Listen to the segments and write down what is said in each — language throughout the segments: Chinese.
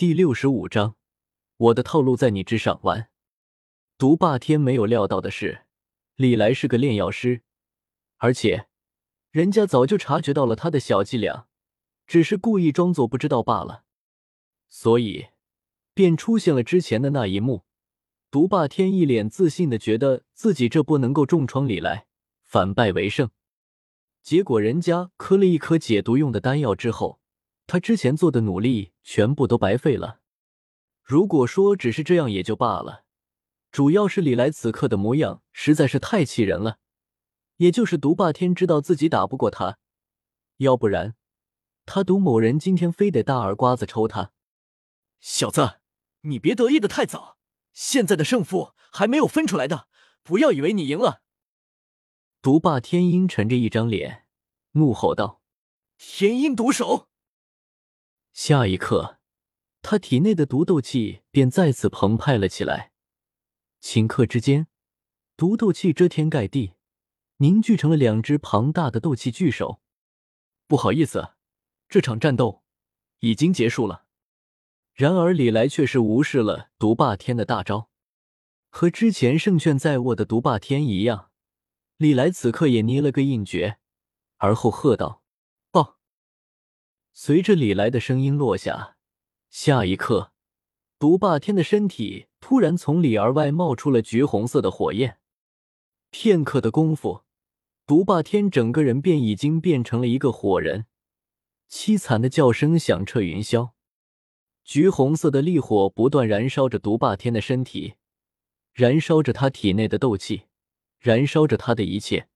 第六十五章，我的套路在你之上。完。毒霸天没有料到的是，李来是个炼药师，而且人家早就察觉到了他的小伎俩，只是故意装作不知道罢了。所以，便出现了之前的那一幕。毒霸天一脸自信的觉得自己这波能够重创李来，反败为胜。结果人家磕了一颗解毒用的丹药之后。他之前做的努力全部都白费了。如果说只是这样也就罢了，主要是李来此刻的模样实在是太气人了。也就是毒霸天知道自己打不过他，要不然他毒某人今天非得大耳刮子抽他。小子，你别得意的太早，现在的胜负还没有分出来的，不要以为你赢了。毒霸天阴沉着一张脸，怒吼道：“天阴毒手！”下一刻，他体内的毒斗气便再次澎湃了起来。顷刻之间，毒斗气遮天盖地，凝聚成了两只庞大的斗气巨手。不好意思，这场战斗已经结束了。然而李来却是无视了毒霸天的大招，和之前胜券在握的毒霸天一样，李来此刻也捏了个印诀，而后喝道。随着李来的声音落下，下一刻，毒霸天的身体突然从里而外冒出了橘红色的火焰。片刻的功夫，毒霸天整个人便已经变成了一个火人，凄惨的叫声响彻云霄。橘红色的烈火不断燃烧着毒霸天的身体，燃烧着他体内的斗气，燃烧着他的一切。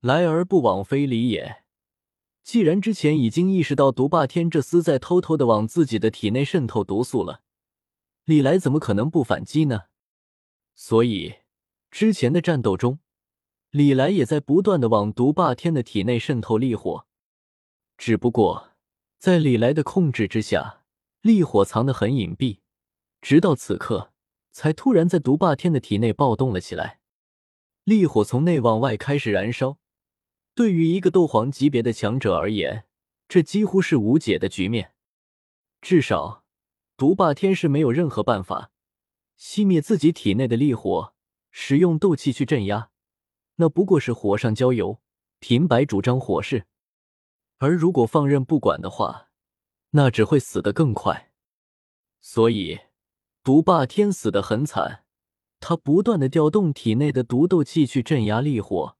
来而不往非礼也。既然之前已经意识到毒霸天这厮在偷偷的往自己的体内渗透毒素了，李来怎么可能不反击呢？所以之前的战斗中，李来也在不断的往毒霸天的体内渗透力火。只不过在李来的控制之下，烈火藏得很隐蔽，直到此刻才突然在毒霸天的体内暴动了起来，烈火从内往外开始燃烧。对于一个斗皇级别的强者而言，这几乎是无解的局面。至少，毒霸天是没有任何办法熄灭自己体内的力火，使用斗气去镇压，那不过是火上浇油，平白主张火势。而如果放任不管的话，那只会死得更快。所以，毒霸天死得很惨，他不断的调动体内的毒斗气去镇压力火。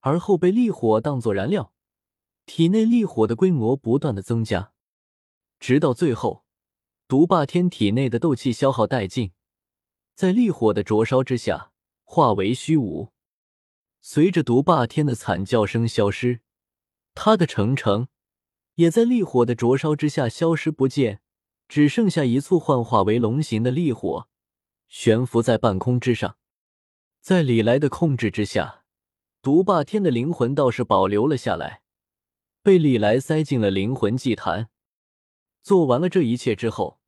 而后被烈火当作燃料，体内烈火的规模不断的增加，直到最后，毒霸天体内的斗气消耗殆尽，在烈火的灼烧之下化为虚无。随着毒霸天的惨叫声消失，他的城城也在烈火的灼烧之下消失不见，只剩下一簇幻化为龙形的烈火悬浮在半空之上，在李来的控制之下。毒霸天的灵魂倒是保留了下来，被李来塞进了灵魂祭坛。做完了这一切之后，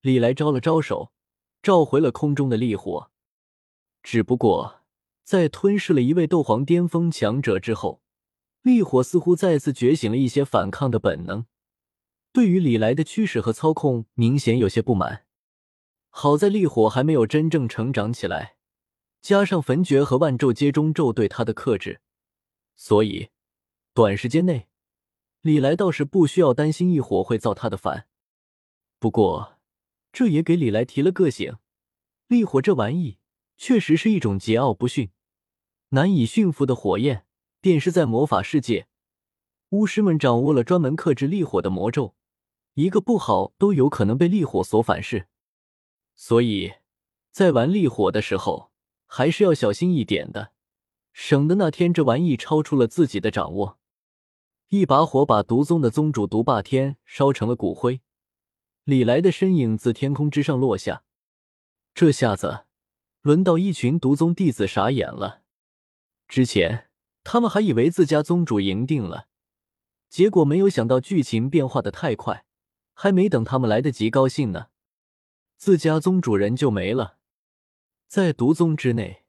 李来招了招手，召回了空中的烈火。只不过，在吞噬了一位斗皇巅峰强者之后，烈火似乎再次觉醒了一些反抗的本能，对于李来的驱使和操控明显有些不满。好在烈火还没有真正成长起来。加上焚诀和万咒接中咒对他的克制，所以短时间内，李来倒是不需要担心异火会造他的反。不过，这也给李来提了个醒：烈火这玩意确实是一种桀骜不驯、难以驯服的火焰。便是在魔法世界，巫师们掌握了专门克制烈火的魔咒，一个不好都有可能被烈火所反噬。所以在玩烈火的时候。还是要小心一点的，省得那天这玩意超出了自己的掌握。一把火把毒宗的宗主毒霸天烧成了骨灰，李来的身影自天空之上落下。这下子，轮到一群毒宗弟子傻眼了。之前他们还以为自家宗主赢定了，结果没有想到剧情变化的太快，还没等他们来得及高兴呢，自家宗主人就没了。在毒宗之内，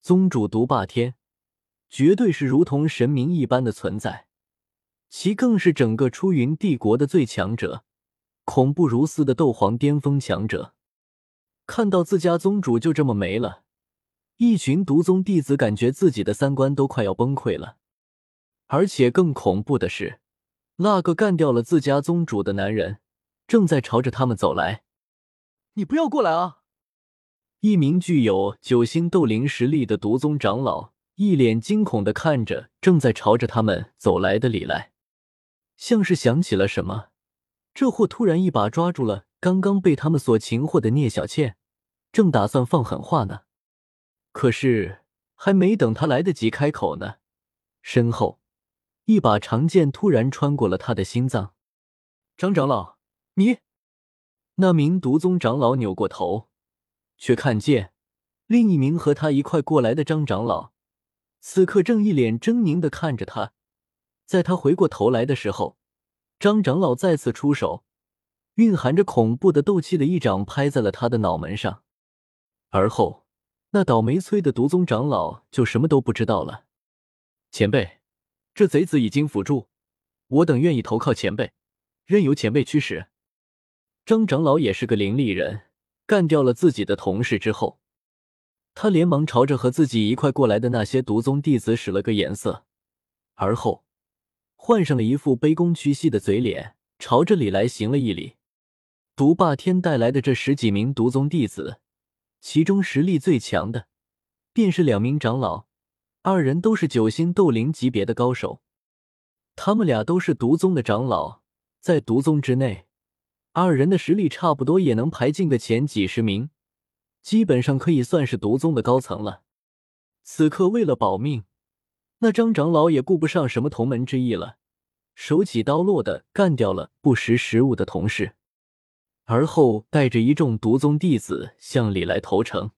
宗主毒霸天绝对是如同神明一般的存在，其更是整个出云帝国的最强者，恐怖如斯的斗皇巅峰强者。看到自家宗主就这么没了，一群毒宗弟子感觉自己的三观都快要崩溃了。而且更恐怖的是，那个干掉了自家宗主的男人正在朝着他们走来。你不要过来啊！一名具有九星斗灵实力的毒宗长老一脸惊恐的看着正在朝着他们走来的李来，像是想起了什么，这货突然一把抓住了刚刚被他们所擒获的聂小倩，正打算放狠话呢。可是还没等他来得及开口呢，身后一把长剑突然穿过了他的心脏。张长老，你……那名毒宗长老扭过头。却看见另一名和他一块过来的张长老，此刻正一脸狰狞的看着他。在他回过头来的时候，张长老再次出手，蕴含着恐怖的斗气的一掌拍在了他的脑门上。而后，那倒霉催的毒宗长老就什么都不知道了。前辈，这贼子已经辅助，我等愿意投靠前辈，任由前辈驱使。张长老也是个灵力人。干掉了自己的同事之后，他连忙朝着和自己一块过来的那些毒宗弟子使了个眼色，而后换上了一副卑躬屈膝的嘴脸，朝着李来行了一礼。毒霸天带来的这十几名毒宗弟子，其中实力最强的便是两名长老，二人都是九星斗灵级别的高手。他们俩都是毒宗的长老，在毒宗之内。二人的实力差不多也能排进个前几十名，基本上可以算是毒宗的高层了。此刻为了保命，那张长老也顾不上什么同门之义了，手起刀落的干掉了不识时务的同事，而后带着一众毒宗弟子向里来投诚。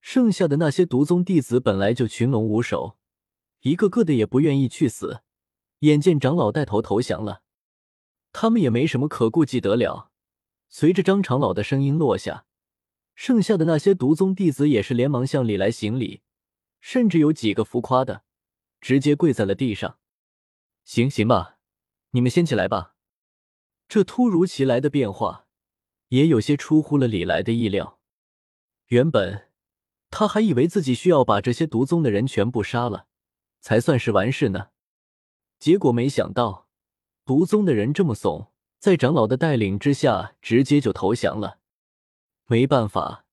剩下的那些毒宗弟子本来就群龙无首，一个个的也不愿意去死，眼见长老带头投降了。他们也没什么可顾忌得了。随着张长老的声音落下，剩下的那些毒宗弟子也是连忙向李来行礼，甚至有几个浮夸的，直接跪在了地上。行行吧，你们先起来吧。这突如其来的变化，也有些出乎了李来的意料。原本他还以为自己需要把这些毒宗的人全部杀了，才算是完事呢。结果没想到。毒宗的人这么怂，在长老的带领之下，直接就投降了。没办法，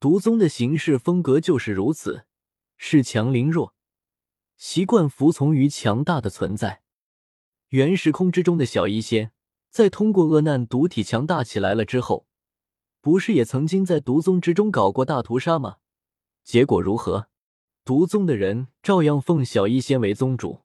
毒宗的行事风格就是如此，恃强凌弱，习惯服从于强大的存在。原时空之中的小医仙，在通过恶难毒体强大起来了之后，不是也曾经在毒宗之中搞过大屠杀吗？结果如何？毒宗的人照样奉小医仙为宗主。